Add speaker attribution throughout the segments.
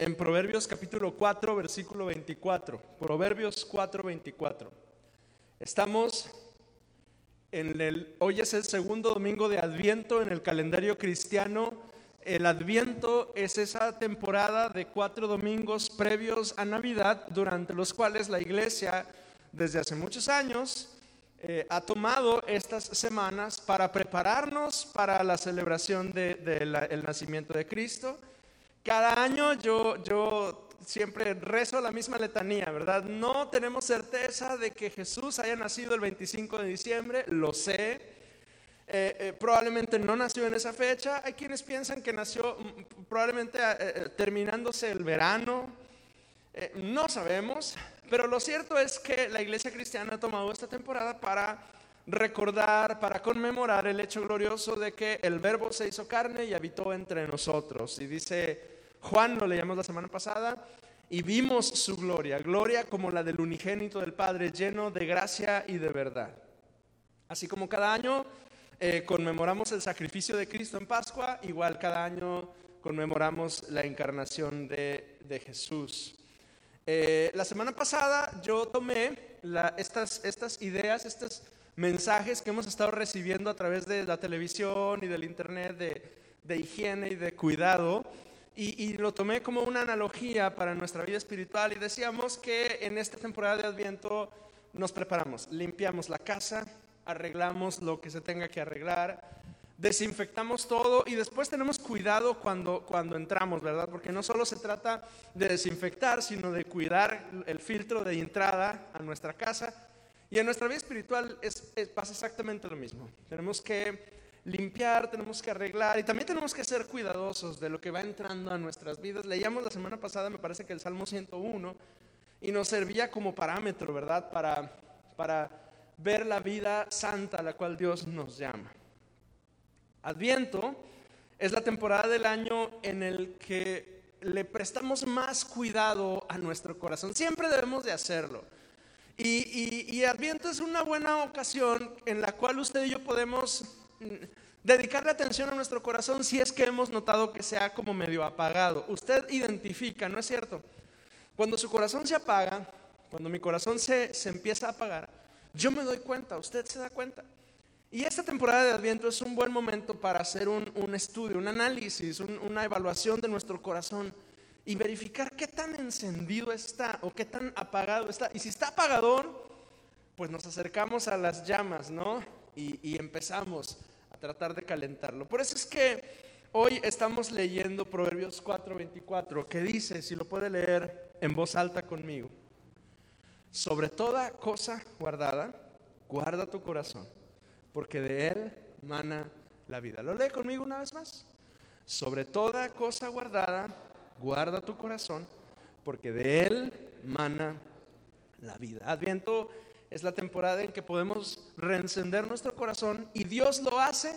Speaker 1: en Proverbios capítulo 4, versículo 24. Proverbios 4, 24. Estamos en el, hoy es el segundo domingo de Adviento en el calendario cristiano. El Adviento es esa temporada de cuatro domingos previos a Navidad, durante los cuales la iglesia, desde hace muchos años, eh, ha tomado estas semanas para prepararnos para la celebración del nacimiento de Cristo cada año yo, yo siempre rezo la misma letanía, ¿verdad? No tenemos certeza de que Jesús haya nacido el 25 de diciembre, lo sé. Eh, eh, probablemente no nació en esa fecha. Hay quienes piensan que nació mm, probablemente eh, terminándose el verano. no sabemos, pero lo cierto es que la iglesia cristiana ha tomado esta temporada para recordar, para conmemorar el hecho glorioso de que el verbo se hizo carne y habitó entre nosotros. Y dice Juan, lo leíamos la semana pasada, y vimos su gloria, gloria como la del unigénito del Padre, lleno de gracia y de verdad. Así como cada año eh, conmemoramos el sacrificio de Cristo en Pascua, igual cada año conmemoramos la encarnación de, Jesús. Eh, la semana pasada yo tomé estas, estas ideas, estos mensajes que hemos estado recibiendo a través de la televisión y del internet de, de higiene y de cuidado y, lo tomé como una analogía para nuestra vida espiritual y decíamos que en esta temporada de Adviento nos preparamos, limpiamos la casa, arreglamos lo que se tenga que arreglar, desinfectamos todo y después tenemos cuidado cuando, cuando entramos, ¿verdad? Porque no solo se trata de desinfectar, sino de cuidar el filtro de entrada a nuestra casa. Y en nuestra vida espiritual es, pasa exactamente lo mismo. Tenemos que limpiar, tenemos que arreglar y también tenemos que ser cuidadosos de lo que va entrando a nuestras vidas. Leíamos la semana pasada, me parece que el Salmo 101, y nos servía como parámetro, ¿verdad? Para, para ver la vida santa a la cual Dios nos llama. Adviento es la temporada del año en el que le prestamos más cuidado a nuestro corazón. Siempre debemos de hacerlo. Y, y, y Adviento es una buena ocasión en la cual usted y yo podemos dedicarle atención a nuestro corazón si es que hemos notado que se ha como medio apagado. Usted identifica, ¿no es cierto? Cuando su corazón se apaga, cuando mi corazón se, empieza a apagar, yo me doy cuenta, usted se da cuenta. Y esta temporada de Adviento es un buen momento para hacer un, estudio, un análisis, una evaluación de nuestro corazón y verificar qué tan encendido está o qué tan apagado está. Y si está apagador, pues nos acercamos a las llamas, ¿no? Y, empezamos tratar de calentarlo. Por eso es que hoy estamos leyendo Proverbios 4:24, que dice, si lo puede leer en voz alta conmigo, sobre toda cosa guardada, guarda tu corazón, porque de él mana la vida. ¿Lo lee conmigo una vez más? Sobre toda cosa guardada, guarda tu corazón, porque de él mana la vida. Adviento es la temporada en que podemos reencender nuestro corazón y Dios lo hace,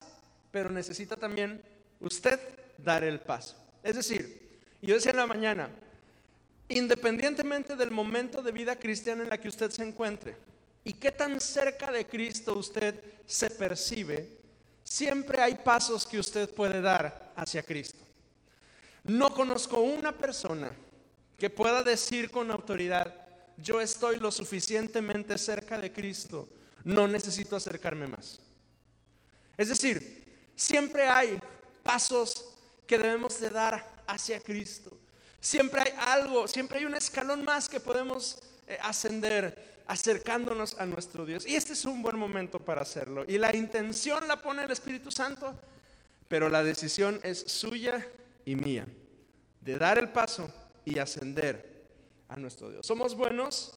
Speaker 1: pero necesita también usted dar el paso. Es decir, yo decía en la mañana, independientemente del momento de vida cristiana en la que usted se encuentre y qué tan cerca de Cristo usted se percibe, siempre hay pasos que usted puede dar hacia Cristo. No conozco una persona que pueda decir con autoridad, yo estoy lo suficientemente cerca de Cristo, no necesito acercarme más. Es decir, siempre hay pasos que debemos de dar hacia Cristo. Siempre hay algo, siempre hay un escalón más que podemos eh, ascender acercándonos a nuestro Dios. Y este es un buen momento para hacerlo. Y la intención la pone el Espíritu Santo, pero la decisión es suya y mía, de dar el paso y ascender a nuestro Dios. Somos buenos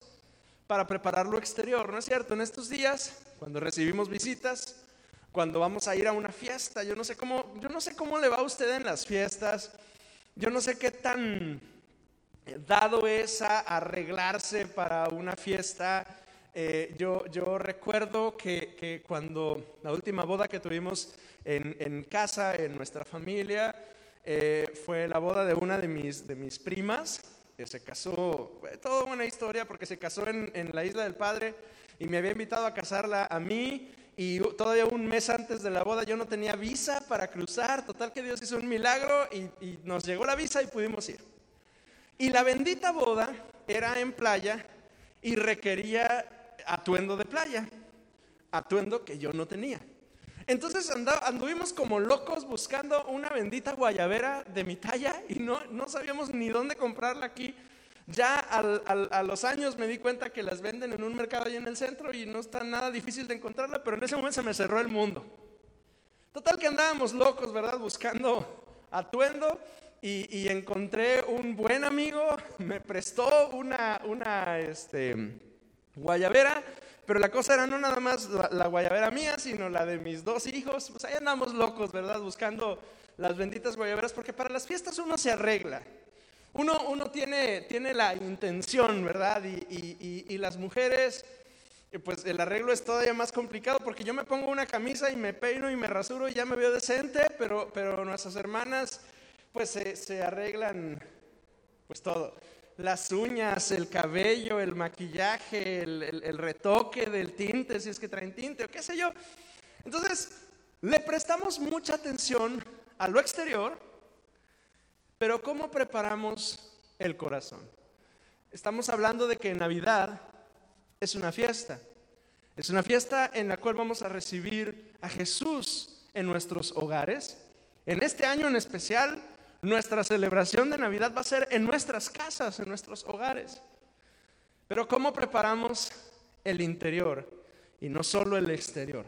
Speaker 1: para preparar lo exterior, ¿no es cierto? En estos días, cuando recibimos visitas, cuando vamos a ir a una fiesta, yo no sé cómo, yo no sé cómo le va a usted en las fiestas, yo no sé qué tan dado es a arreglarse para una fiesta. Eh, yo, yo recuerdo que, cuando la última boda que tuvimos en, casa, en nuestra familia, eh, fue la boda de una de mis, de mis primas se casó, toda una historia porque se casó en, en la isla del Padre y me había invitado a casarla a mí y todavía un mes antes de la boda yo no tenía visa para cruzar. Total que Dios hizo un milagro y, nos llegó la visa y pudimos ir. Y la bendita boda era en playa y requería atuendo de playa, atuendo que yo no tenía. Entonces anduvimos como locos buscando una bendita guayabera de mi talla y no, no sabíamos ni dónde comprarla aquí. Ya a los años me di cuenta que las venden en un mercado ahí en el centro y no está nada difícil de encontrarla, pero en ese momento se me cerró el mundo. Total que andábamos locos, ¿verdad? Buscando atuendo y, encontré un buen amigo, me prestó una, una este, guayabera, pero la cosa era no nada más la, la, guayabera mía, sino la de mis dos hijos. Pues ahí andamos locos, ¿verdad? Buscando las benditas guayaberas, porque para las fiestas uno se arregla. Uno, tiene, tiene la intención, ¿verdad? Y, las mujeres, eh, pues el arreglo es todavía más complicado porque yo me pongo una camisa y me peino y me rasuro y ya me veo decente, pero, pero nuestras hermanas pues se, arreglan pues todo. Las uñas, el cabello, el maquillaje, el, el retoque del tinte, si es que traen tinte o qué sé yo. Entonces, le prestamos mucha atención a lo exterior pero ¿cómo preparamos el corazón? Estamos hablando de que Navidad es una fiesta. Es una fiesta en la cual vamos a recibir a Jesús en nuestros hogares. En este año en especial, nuestra celebración de Navidad va a ser en nuestras casas, en nuestros hogares. Pero ¿cómo preparamos el interior y no solo el exterior?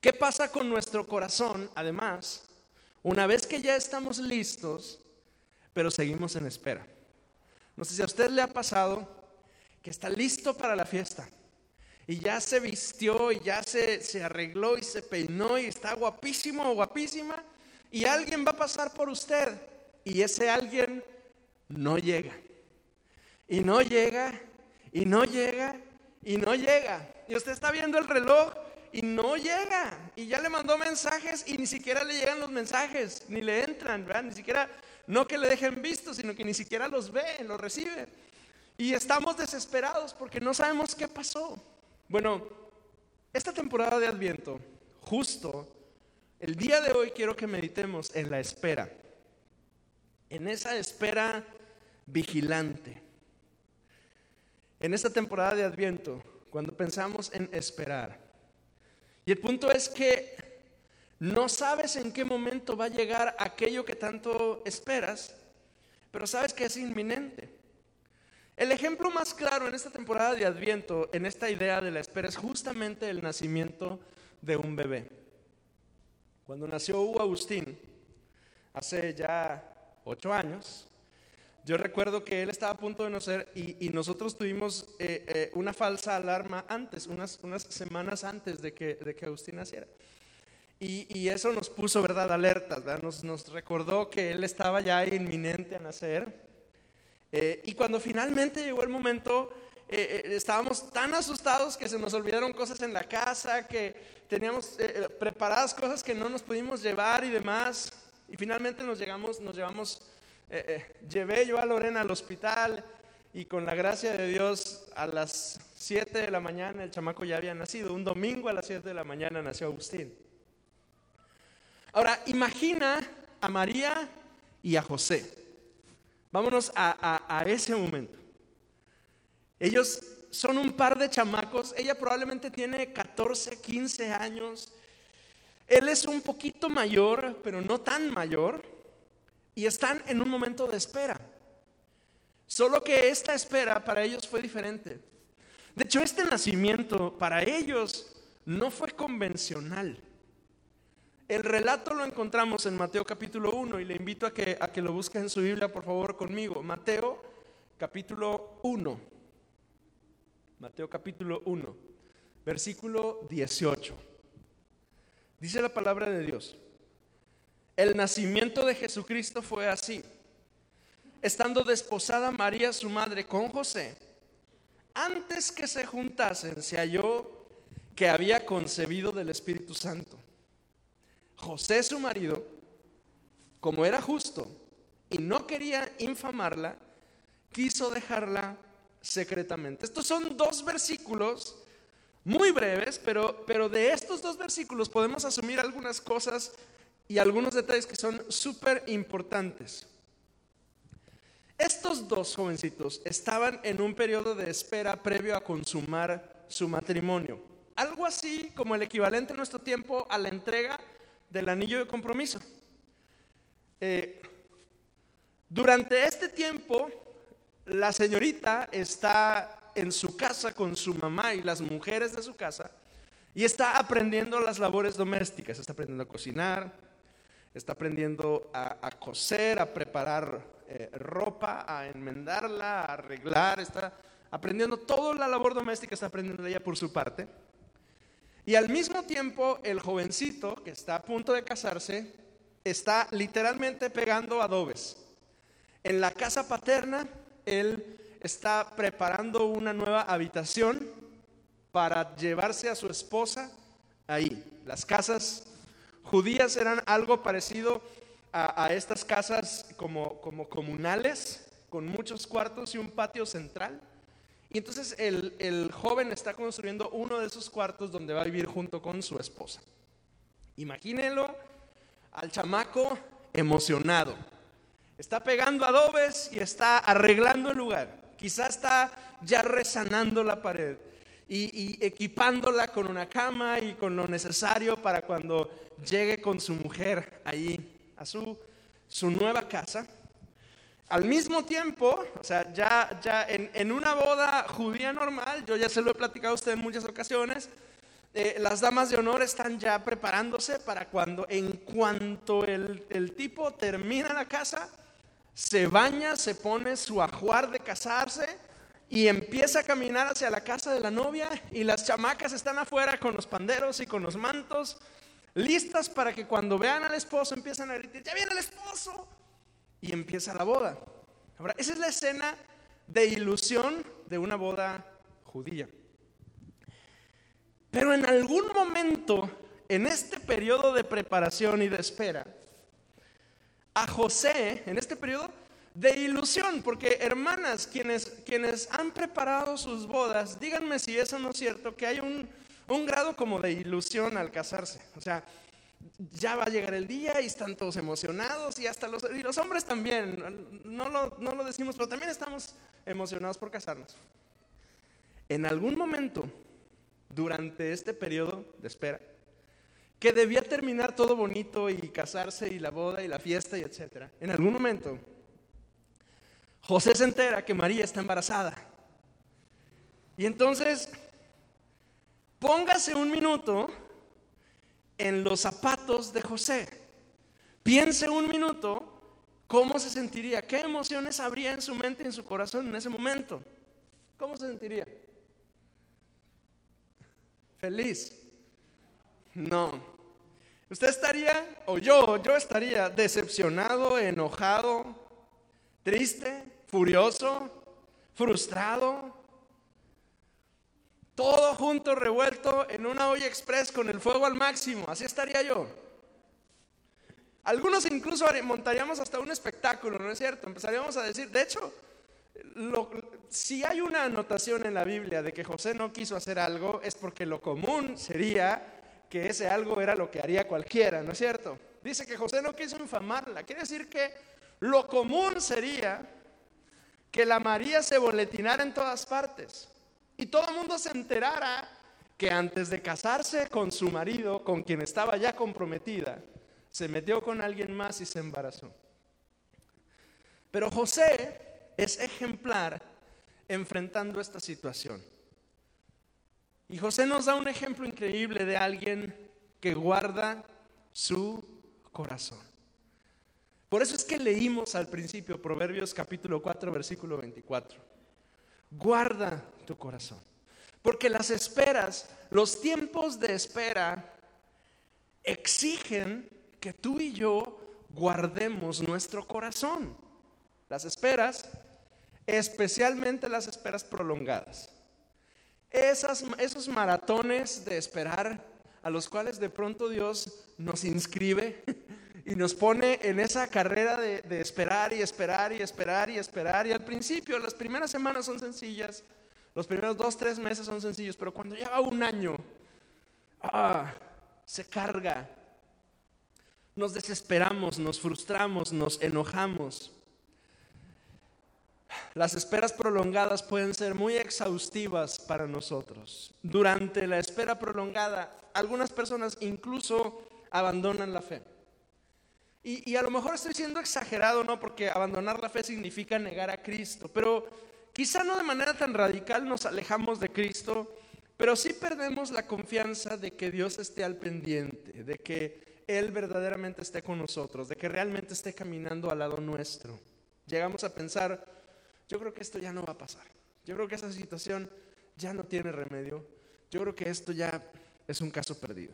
Speaker 1: ¿Qué pasa con nuestro corazón, además, una vez que ya estamos listos, pero seguimos en espera. No sé si a usted le ha pasado que está listo para la fiesta y ya se vistió y ya se, se arregló y se peinó y está guapísimo o guapísima y alguien va a pasar por usted y ese alguien no llega. Y no llega, y no llega, y no llega. Y usted está viendo el reloj y no llega. Y ya le mandó mensajes y ni siquiera le llegan los mensajes, ni le entran. Ni siquiera, no que le dejen visto, sino que ni siquiera los ve, los recibe. Y estamos desesperados porque no sabemos qué pasó. Bueno, esta temporada de Adviento, justo el día de hoy quiero que meditemos en la espera, en esa espera vigilante. En esta temporada de Adviento, cuando pensamos en esperar, y el punto es que no sabes en qué momento va a llegar aquello que tanto esperas, pero sabes que es inminente. El ejemplo más claro en esta temporada de Adviento, en esta idea de la espera, es justamente el nacimiento de un bebé. Cuando nació Hugo Agustín, hace ya ocho años, yo recuerdo que él estaba a punto de nacer y, nosotros tuvimos eh, eh, una falsa alarma antes, unas, semanas antes de que, de Agustín naciera. Y, eso nos puso, ¿verdad?, alertas, nos, recordó que él estaba ya inminente a nacer. Eh, y cuando finalmente llegó el momento, estábamos tan asustados que se nos olvidaron cosas en la casa, que teníamos preparadas cosas que no nos pudimos llevar y demás. Y finalmente nos, llegamos, nos llevamos eh, eh, llevé yo a Lorena al hospital y con la gracia de Dios a las 7 de la mañana el chamaco ya había nacido. Un domingo a las 7 de la mañana nació Agustín. Ahora, imagina a María y a José. Vámonos a, a ese momento. Ellos son un par de chamacos. Ella probablemente tiene 14, 15 años. Él es un poquito mayor, pero no tan mayor y están en un momento de espera. Solo que esta espera para ellos fue diferente. De hecho, este nacimiento para ellos no fue convencional. El relato lo encontramos en Mateo capítulo 1 y le invito a que, a que lo busque en su Biblia, por favor, conmigo. Mateo capítulo 1. Mateo capítulo 1, versículo 18. Dice la palabra de Dios. El nacimiento de Jesucristo fue así. Estando desposada María, su madre, con José, antes que se juntasen, se halló que había concebido del Espíritu Santo. José, su marido, como era justo y no quería infamarla, quiso dejarla secretamente. Estos son dos versículos muy breves, pero, pero de estos dos versículos podemos asumir algunas cosas y algunos detalles que son súper importantes. Estos dos jovencitos estaban en un periodo de espera previo a consumar su matrimonio. Algo así como el equivalente en nuestro tiempo a la entrega del anillo de compromiso. Eh, durante este tiempo, la señorita está en su casa con su mamá y las mujeres de su casa y está aprendiendo las labores domésticas, está aprendiendo a cocinar, está aprendiendo a, coser, a preparar eh, ropa, a enmendarla, a arreglar, está aprendiendo toda la labor doméstica, está aprendiendo ella por su parte. Y al mismo tiempo, el jovencito que está a punto de casarse está literalmente pegando adobes. En la casa paterna, él está preparando una nueva habitación para llevarse a su esposa ahí. Las casas judías eran algo parecido a, estas casas como, como comunales, con muchos cuartos y un patio central. Y entonces el, el, joven está construyendo uno de esos cuartos donde va a vivir junto con su esposa. Imagínenlo al chamaco emocionado. Está pegando adobes y está arreglando el lugar. Quizá está ya resanando la pared y, equipándola con una cama y con lo necesario para cuando llegue con su mujer ahí a su, su nueva casa. Al mismo tiempo, o sea, ya, ya en, una boda judía normal, yo ya se lo he platicado a usted en muchas ocasiones, eh, las damas de honor están ya preparándose para cuando, en cuanto el, el tipo termina la casa, se baña, se pone su ajuar de casarse y empieza a caminar hacia la casa de la novia y las chamacas están afuera con los panderos y con los mantos, listas para que cuando vean al esposo empiezan a gritar, ya viene el esposo, y empieza la boda. Ahora, esa es la escena de ilusión de una boda judía. Pero en algún momento, en este periodo de preparación y de espera, a José en este periodo de ilusión, porque hermanas, quienes, quienes han preparado sus bodas, díganme si eso no es cierto, que hay un, grado como de ilusión al casarse. O sea, ya va a llegar el día y están todos emocionados y hasta los, hombres también, no lo, no lo decimos, pero también estamos emocionados por casarnos. En algún momento, durante este periodo de espera, que debía terminar todo bonito y casarse y la boda y la fiesta y etcétera. En algún momento, José se entera que María está embarazada. Y entonces, póngase un minuto en los zapatos de José. Piense un minuto cómo se sentiría, qué emociones habría en su mente y en su corazón en ese momento. ¿Cómo se sentiría? Feliz. No. Usted estaría, o yo, yo estaría decepcionado, enojado, triste, furioso, frustrado. Todo junto, revuelto en una olla express con el fuego al máximo. Así estaría yo. Algunos incluso montaríamos hasta un espectáculo, ¿no es cierto? Empezaríamos a decir, de hecho, si hay una anotación en la Biblia de que José no quiso hacer algo, es porque lo común sería que ese algo era lo que haría cualquiera, ¿no es cierto? Dice que José no quiso infamarla. Quiere decir que lo común sería que la María se boletinara en todas partes y todo el mundo se enterara que antes de casarse con su marido, con quien estaba ya comprometida, se metió con alguien más y se embarazó. Pero José es ejemplar enfrentando esta situación. Y José nos da un ejemplo increíble de alguien que guarda su corazón. Por eso es que leímos al principio Proverbios capítulo 4, versículo 24. Guarda tu corazón. Porque las esperas, los tiempos de espera exigen que tú y yo guardemos nuestro corazón. Las esperas, especialmente las esperas prolongadas esos maratones de esperar a los cuales de pronto Dios nos inscribe y nos pone en esa carrera de, de, esperar y esperar y esperar y esperar. Y al principio, las primeras semanas son sencillas, los primeros dos, tres meses son sencillos, pero cuando lleva un año, ah, se carga. Nos desesperamos, nos frustramos, nos enojamos. Las esperas prolongadas pueden ser muy exhaustivas para nosotros. Durante la espera prolongada, algunas personas incluso abandonan la fe. Y, a lo mejor estoy siendo exagerado, ¿no? Porque abandonar la fe significa negar a Cristo. Pero quizá no de manera tan radical nos alejamos de Cristo, pero sí perdemos la confianza de que Dios esté al pendiente, de que Él verdaderamente esté con nosotros, de que realmente esté caminando al lado nuestro. Llegamos a pensar, yo creo que esto ya no va a pasar. Yo creo que esa situación ya no tiene remedio. Yo creo que esto ya es un caso perdido.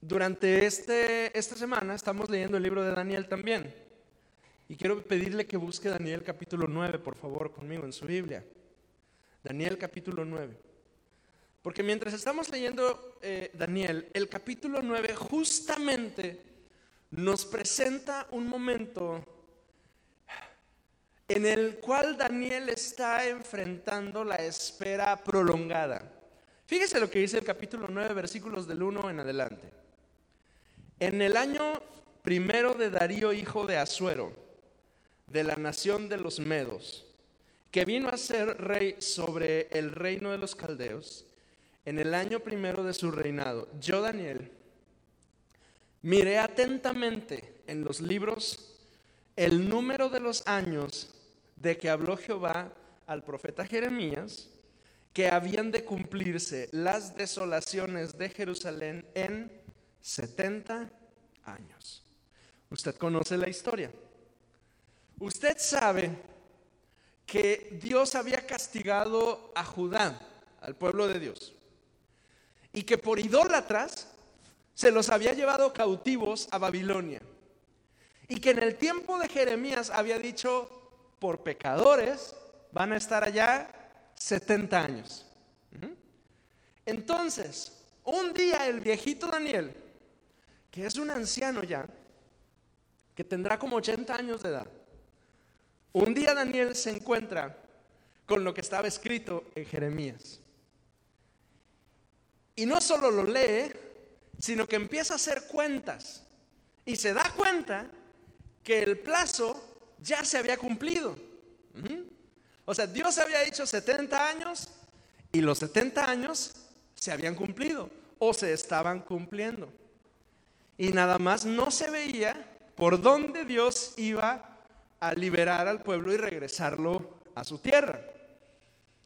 Speaker 1: Durante este, esta semana estamos leyendo el libro de Daniel también. Y quiero pedirle que busque Daniel capítulo 9, por favor, conmigo en su Biblia. Daniel capítulo 9. Porque mientras estamos leyendo eh, Daniel, el capítulo 9 justamente nos presenta un momento en el cual Daniel está enfrentando la espera prolongada. Fíjese lo que dice el capítulo 9, versículos del 1 en adelante. En el año primero de Darío, hijo de Asuero, de la nación de los Medos, que vino a ser rey sobre el reino de los caldeos, en el año primero de su reinado, yo, Daniel, miré atentamente en los libros el número de los años de que habló Jehová al profeta Jeremías, que habían de cumplirse las desolaciones de Jerusalén en 70 años. Usted conoce la historia. Usted sabe que Dios había castigado a Judá, al pueblo de Dios, y que por idólatras se los había llevado cautivos a Babilonia. Y que en el tiempo de Jeremías había dicho, por pecadores van a estar allá 70 años. Entonces, un día el viejito Daniel, que es un anciano ya, que tendrá como 80 años de edad, un día Daniel se encuentra con lo que estaba escrito en Jeremías. Y no solo lo lee, sino que empieza a hacer cuentas. Y se da cuenta que el plazo ya se había cumplido. O sea, Dios había dicho 70 años y los 70 años se habían cumplido o se estaban cumpliendo. Y nada más no se veía por dónde Dios iba a liberar al pueblo y regresarlo a su tierra.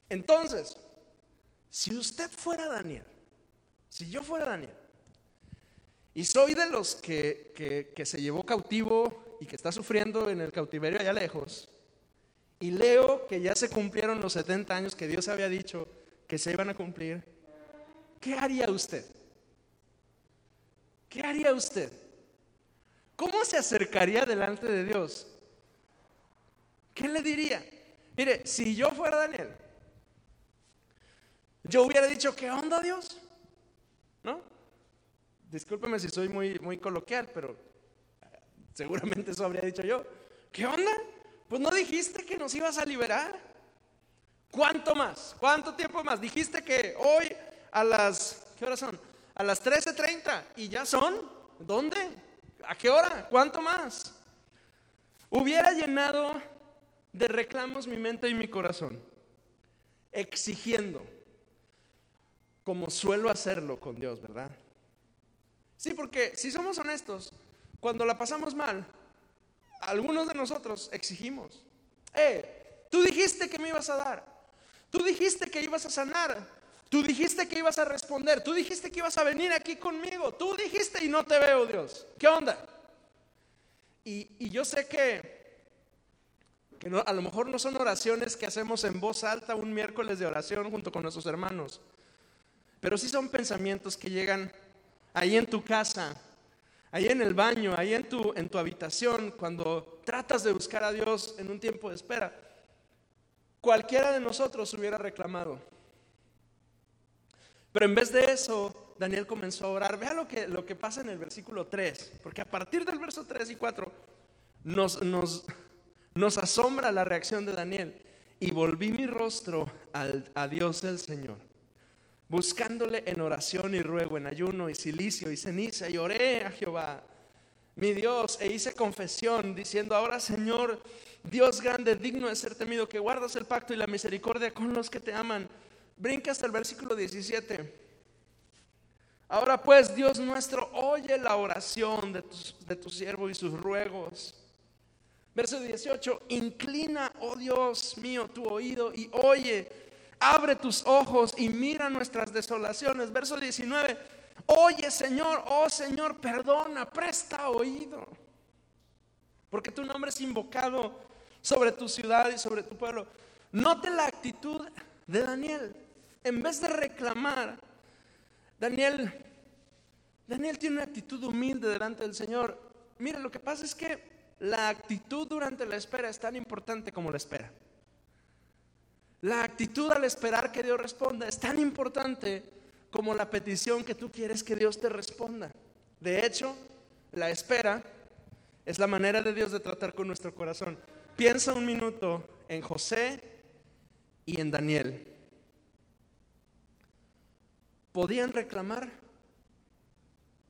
Speaker 1: Entonces, si usted fuera Daniel, si yo fuera Daniel, y soy de los que, que se llevó cautivo y que está sufriendo en el cautiverio allá lejos, y leo que ya se cumplieron los 70 años que Dios había dicho que se iban a cumplir, ¿qué haría usted? ¿Qué haría usted? ¿Cómo se acercaría delante de Dios? ¿Qué le diría? Mire, si yo fuera Daniel, yo hubiera dicho, ¿qué onda Dios? ¿No? Discúlpeme si soy muy, muy coloquial, pero Seguramente eso habría dicho yo. ¿Qué onda? Pues no dijiste que nos ibas a liberar. ¿Cuánto más? ¿Cuánto tiempo más? Dijiste que hoy a las, ¿qué horas son? A las 13.30 y ya son. ¿Dónde? ¿A qué hora? ¿Cuánto más? Hubiera llenado de reclamos mi mente y mi corazón, exigiendo, como suelo hacerlo con Dios, ¿verdad? Sí, porque si somos honestos, cuando la pasamos mal, algunos de nosotros exigimos, eh, tú dijiste que me ibas a dar, tú dijiste que ibas a sanar, tú dijiste que ibas a responder, tú dijiste que ibas a venir aquí conmigo, tú dijiste y no te veo, Dios. ¿Qué onda? Y, yo sé que, que a lo mejor no son oraciones que hacemos en voz alta un miércoles de oración junto con nuestros hermanos, pero sí son pensamientos que llegan ahí en tu casa, ahí en el baño, ahí en tu, en tu habitación, cuando tratas de buscar a Dios en un tiempo de espera, cualquiera de nosotros hubiera reclamado. Pero en vez de eso, Daniel comenzó a orar. Vea lo que, lo que pasa en el versículo 3, porque a partir del verso 3 y 4 nos, nos, nos asombra la reacción de Daniel. Y volví mi rostro al, a Dios el Señor, buscándole en oración y ruego, en ayuno y silicio y ceniza, y oré a Jehová, mi Dios, e hice confesión, diciendo, ahora Señor, Dios grande, digno de ser temido, que guardas el pacto y la misericordia con los que te aman. Brinca hasta el versículo 17. Ahora pues, Dios nuestro, oye la oración de de tu siervo y sus ruegos Verso 18, inclina, oh Dios mío, tu oído y oye, abre tus ojos y mira nuestras desolaciones. Verso 19, oye Señor, oh Señor, perdona, presta oído. Porque tu nombre es invocado sobre tu ciudad y sobre tu pueblo. Note la actitud de Daniel. En vez de reclamar, Daniel, Daniel tiene una actitud humilde delante del Señor. Mira, lo que pasa es que la actitud durante la espera es tan importante como la espera. La actitud al esperar que Dios responda es tan importante como la petición que tú quieres que Dios te responda. De hecho, la espera es la manera de Dios de tratar con nuestro corazón. Piensa un minuto en José y en Daniel. ¿Podían reclamar?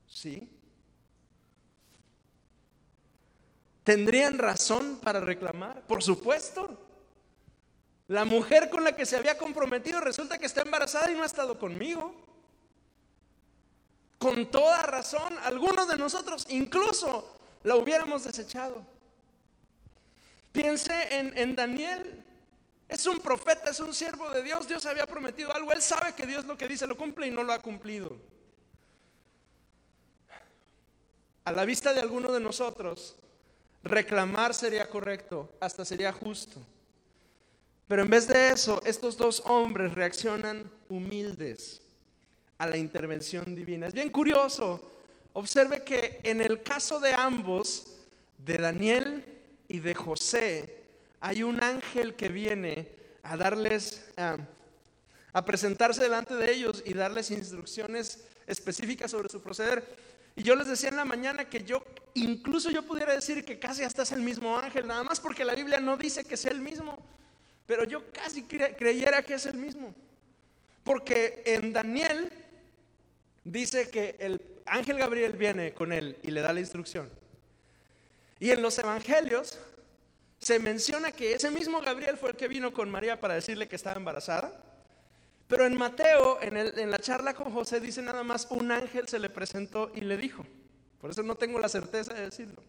Speaker 1: Sí. ¿Tendrían razón para reclamar? Por supuesto. La mujer con la que se había comprometido resulta que está embarazada y no ha estado conmigo. Con toda razón, algunos de nosotros incluso la hubiéramos desechado. Piense en, en, Daniel. Es un profeta, es un siervo de Dios. Dios había prometido algo. Él sabe que Dios lo que dice lo cumple y no lo ha cumplido. A la vista de algunos de nosotros, Reclamar sería correcto, hasta sería justo. Pero en vez de eso, estos dos hombres reaccionan humildes a la intervención divina. Es bien curioso. Observe que en el caso de ambos, de Daniel y de José, hay un ángel que viene a darles, a presentarse delante de ellos y darles instrucciones específicas sobre su proceder. Y yo les decía en la mañana que yo, incluso yo pudiera decir que casi hasta es el mismo ángel, nada más porque la Biblia no dice que sea el mismo, pero yo casi creyera que es el mismo. Porque en Daniel dice que el ángel Gabriel viene con él y le da la instrucción. Y en los evangelios se menciona que ese mismo Gabriel fue el que vino con María para decirle que estaba embarazada. Pero en Mateo, en, la charla con José, dice nada más, un ángel se le presentó y le dijo. Por eso no tengo la certeza de decirlo.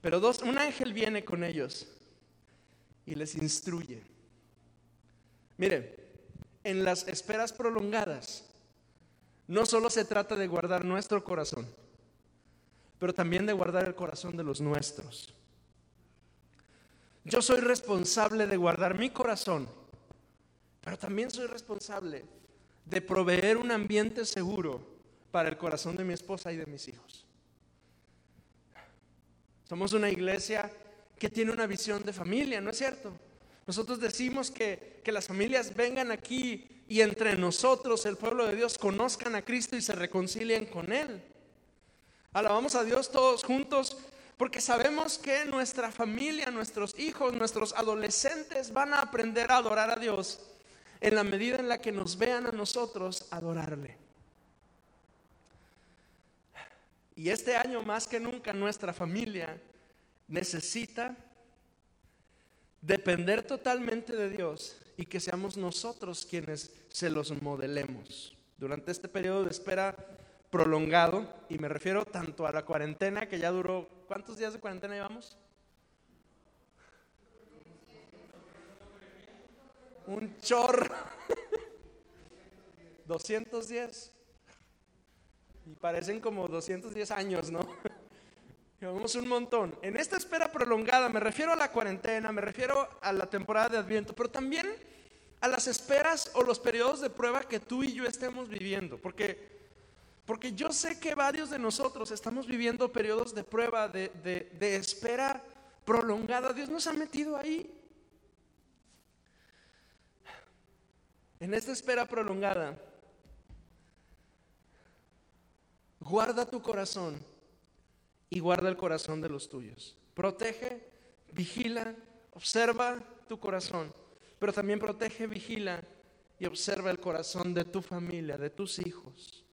Speaker 1: Pero un ángel viene con ellos y les instruye. Mire, en las esperas prolongadas, no solo se trata de guardar nuestro corazón, pero también de guardar el corazón de los nuestros. Yo soy responsable de guardar mi corazón pero también soy responsable de proveer un ambiente seguro para el corazón de mi esposa y de mis hijos. Somos una iglesia que tiene una visión de familia, ¿no es cierto? Nosotros decimos que, que, las familias vengan aquí y entre nosotros, el pueblo de Dios, conozcan a Cristo y se reconcilien con Él. Alabamos a Dios todos juntos porque sabemos que nuestra familia, nuestros hijos, nuestros adolescentes van a aprender a adorar a Dios en la medida en la que nos vean a nosotros adorarle. Y este año más que nunca nuestra familia necesita depender totalmente de Dios y que seamos nosotros quienes se los modelemos. Durante este periodo de espera prolongado, y me refiero tanto a la cuarentena que ya duró, ¿cuántos días de cuarentena llevamos? Un chorro. 210. Y parecen como 210 años, ¿no? Llevamos un montón. En esta espera prolongada, me refiero a la cuarentena, me refiero a la temporada de Adviento, pero también a las esperas o los periodos de prueba que tú y yo estemos viviendo. Porque, porque yo sé que varios de nosotros estamos viviendo periodos de prueba, de, de espera prolongada. Dios nos ha metido ahí. En esta espera prolongada, guarda tu corazón y guarda el corazón de los tuyos. Protege, vigila, observa tu corazón, pero también protege, vigila y observa el corazón de tu familia, de tus hijos.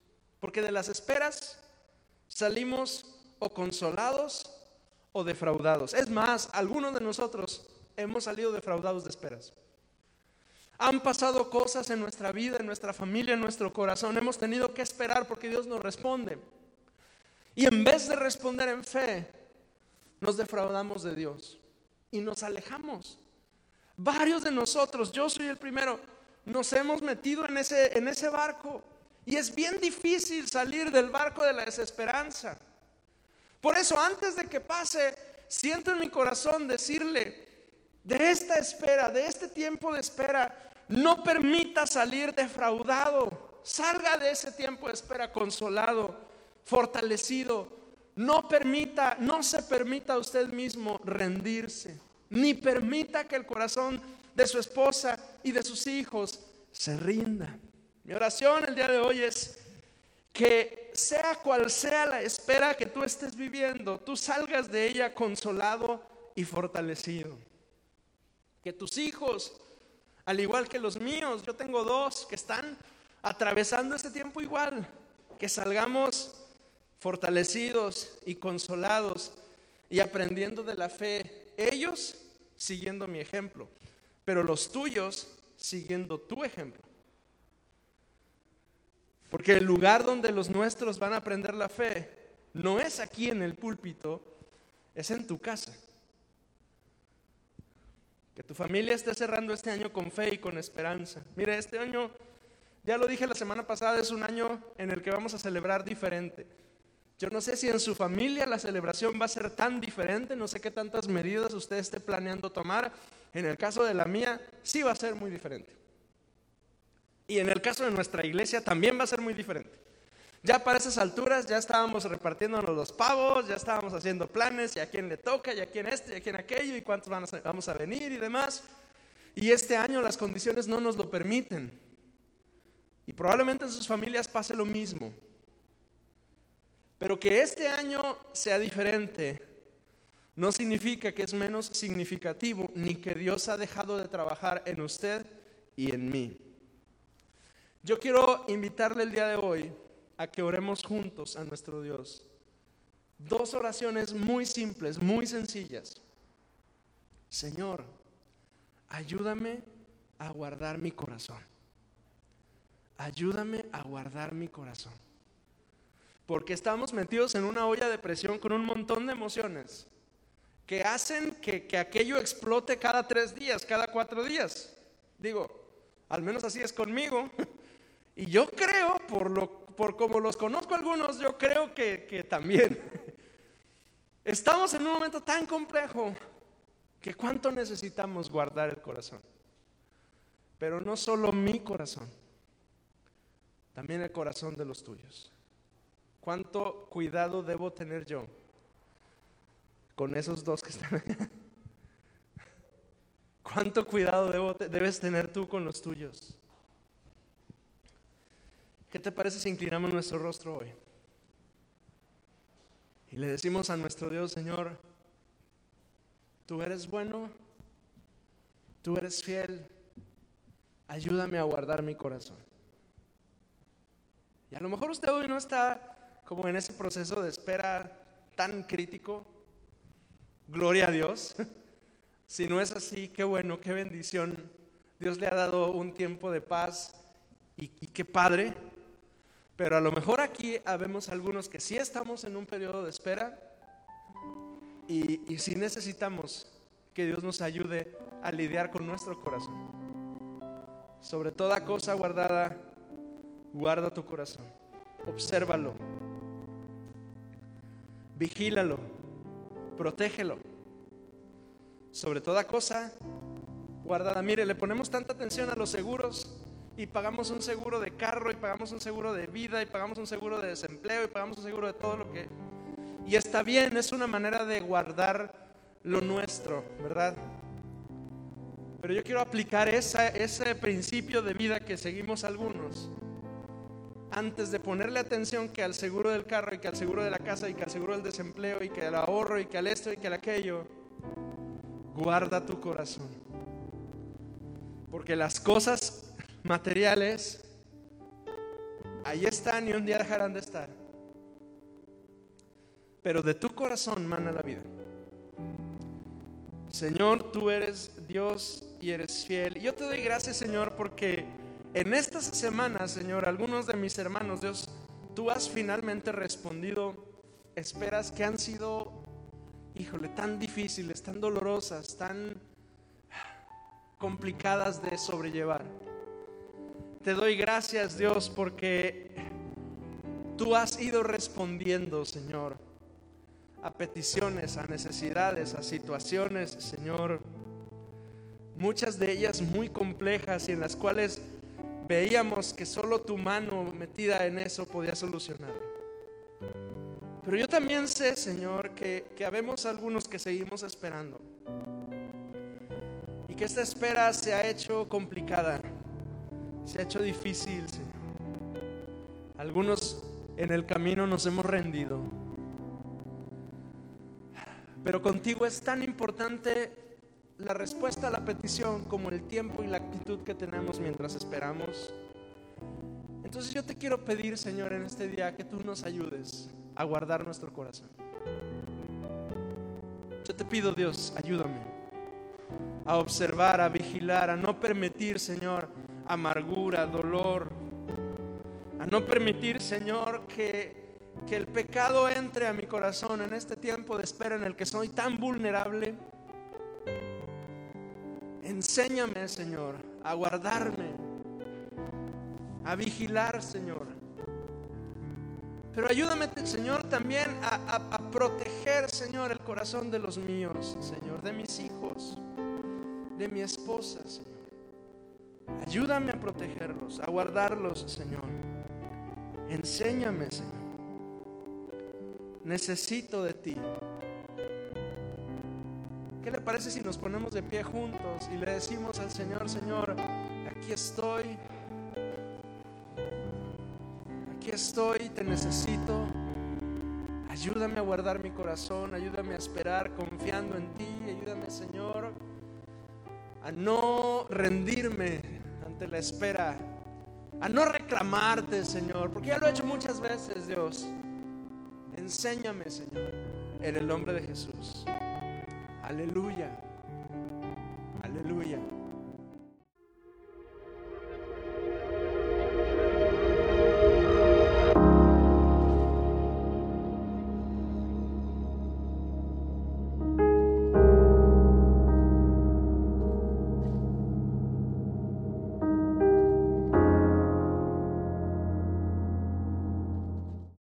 Speaker 1: Porque de las esperas salimos o consolados o defraudados. Es más, algunos de nosotros hemos salido defraudados de esperas. Han pasado cosas en nuestra vida, en nuestra familia, en nuestro corazón. Hemos tenido que esperar porque Dios nos responde. Y en vez de responder en fe, nos defraudamos de Dios y nos alejamos. Varios de nosotros, yo soy el primero, nos hemos metido en ese, en ese barco. Y es bien difícil salir del barco de la desesperanza. Por eso, antes de que pase, siento en mi corazón decirle, de esta espera, de este tiempo de espera, no permita salir defraudado. Salga de ese tiempo de espera consolado, fortalecido. No permita, no se permita a usted mismo rendirse. Ni permita que el corazón de su esposa y de sus hijos se rinda. Mi oración el día de hoy es que sea cual sea la espera que tú estés viviendo, tú salgas de ella consolado y fortalecido. Que tus hijos al igual que los míos. Yo tengo dos que están atravesando este tiempo igual. Que salgamos fortalecidos y consolados y aprendiendo de la fe. Ellos siguiendo mi ejemplo, pero los tuyos siguiendo tu ejemplo. Porque el lugar donde los nuestros van a aprender la fe no es aquí en el púlpito, es en tu casa. Que tu familia esté cerrando este año con fe y con esperanza. Mire, este año, ya lo dije la semana pasada, es un año en el que vamos a celebrar diferente. Yo no sé si en su familia la celebración va a ser tan diferente, no sé qué tantas medidas usted esté planeando tomar. En el caso de la mía, sí va a ser muy diferente. Y en el caso de nuestra iglesia también va a ser muy diferente. Ya para esas alturas ya estábamos repartiéndonos los pavos, ya estábamos haciendo planes y a quién le toca y a quién este y a quién aquello y cuántos vamos a venir y demás. Y este año las condiciones no nos lo permiten. Y probablemente en sus familias pase lo mismo. Pero que este año sea diferente no significa que es menos significativo ni que Dios ha dejado de trabajar en usted y en mí. Yo quiero invitarle el día de hoy a que oremos juntos a nuestro Dios. Dos oraciones muy simples, muy sencillas. Señor, ayúdame a guardar mi corazón. Ayúdame a guardar mi corazón. Porque estamos metidos en una olla de presión con un montón de emociones que hacen que, que aquello explote cada tres días, cada cuatro días. Digo, al menos así es conmigo. Y yo creo, por lo por como los conozco algunos, yo creo que, también. Estamos en un momento tan complejo que cuánto necesitamos guardar el corazón. Pero no solo mi corazón, también el corazón de los tuyos. ¿Cuánto cuidado debo tener yo con esos dos que están allá? ¿Cuánto cuidado debes tener tú con los tuyos? ¿Qué te parece si inclinamos nuestro rostro hoy? Y le decimos a nuestro Dios, Señor, tú eres bueno, tú eres fiel, ayúdame a guardar mi corazón. Y a lo mejor usted hoy no está como en ese proceso de espera tan crítico. Gloria a Dios. Si no es así, qué bueno, qué bendición. Dios le ha dado un tiempo de paz y, y qué padre pero a lo mejor aquí habemos algunos que sí estamos en un periodo de espera y, y sí necesitamos que Dios nos ayude a lidiar con nuestro corazón. Sobre toda cosa guardada, guarda tu corazón. Obsérvalo. Vigílalo. Protégelo. Sobre toda cosa guardada. Mire, le ponemos tanta atención a los seguros y pagamos un seguro de carro y pagamos un seguro de vida y pagamos un seguro de desempleo y pagamos un seguro de todo lo que... Y está bien, es una manera de guardar lo nuestro, ¿verdad? Pero yo quiero aplicar ese principio de vida que seguimos algunos antes de ponerle atención que al seguro del carro y que al seguro de la casa y que al seguro del desempleo y que al ahorro y que al esto y que al aquello, guarda tu corazón. Porque las cosas materiales ahí están y un día dejarán de estar. Pero de tu corazón mana la vida. Señor, tú eres Dios y eres fiel. Yo te doy gracias, Señor, porque en estas semanas, Señor, algunos de mis hermanos, Dios, tú has finalmente respondido esperas que han sido, híjole, tan difíciles, tan dolorosas, tan complicadas de sobrellevar. Te doy gracias, Dios, porque tú has ido respondiendo, Señor, a peticiones, a necesidades, a situaciones, Señor, muchas de ellas muy complejas y en las cuales veíamos que solo tu mano metida en eso podía solucionar. Pero yo también sé, Señor, que, que habemos algunos que seguimos esperando. Y que esta espera se ha hecho complicada, se ha hecho difícil, Señor. Algunos en el camino nos hemos rendido. Pero contigo es tan importante la respuesta a la petición como el tiempo y la actitud que tenemos mientras esperamos. Entonces yo te quiero pedir, Señor, en este día que tú nos ayudes a guardar nuestro corazón. Yo te pido, Dios, ayúdame a observar, a vigilar, a no permitir, Señor, amargura, dolor, a no permitir, Señor, que, que el pecado entre a mi corazón en este tiempo de espera en el que soy tan vulnerable Enséñame, Señor, a guardarme, a vigilar, Señor. Pero ayúdame, Señor, también a, proteger, Señor, el corazón de los míos, Señor, de mis hijos, de mi esposa, Señor. Ayúdame a protegerlos, a guardarlos, Señor. Enséñame, Señor. Necesito de ti. ¿Qué le parece si nos ponemos de pie juntos y le decimos al Señor, Señor, aquí estoy, aquí estoy, te necesito, ayúdame a guardar mi corazón, ayúdame a esperar confiando en ti, ayúdame, Señor, a no rendirme la espera, a no reclamarte, Señor, porque ya lo he hecho muchas veces, Dios. Enséñame, Señor, en el nombre de Aleluya.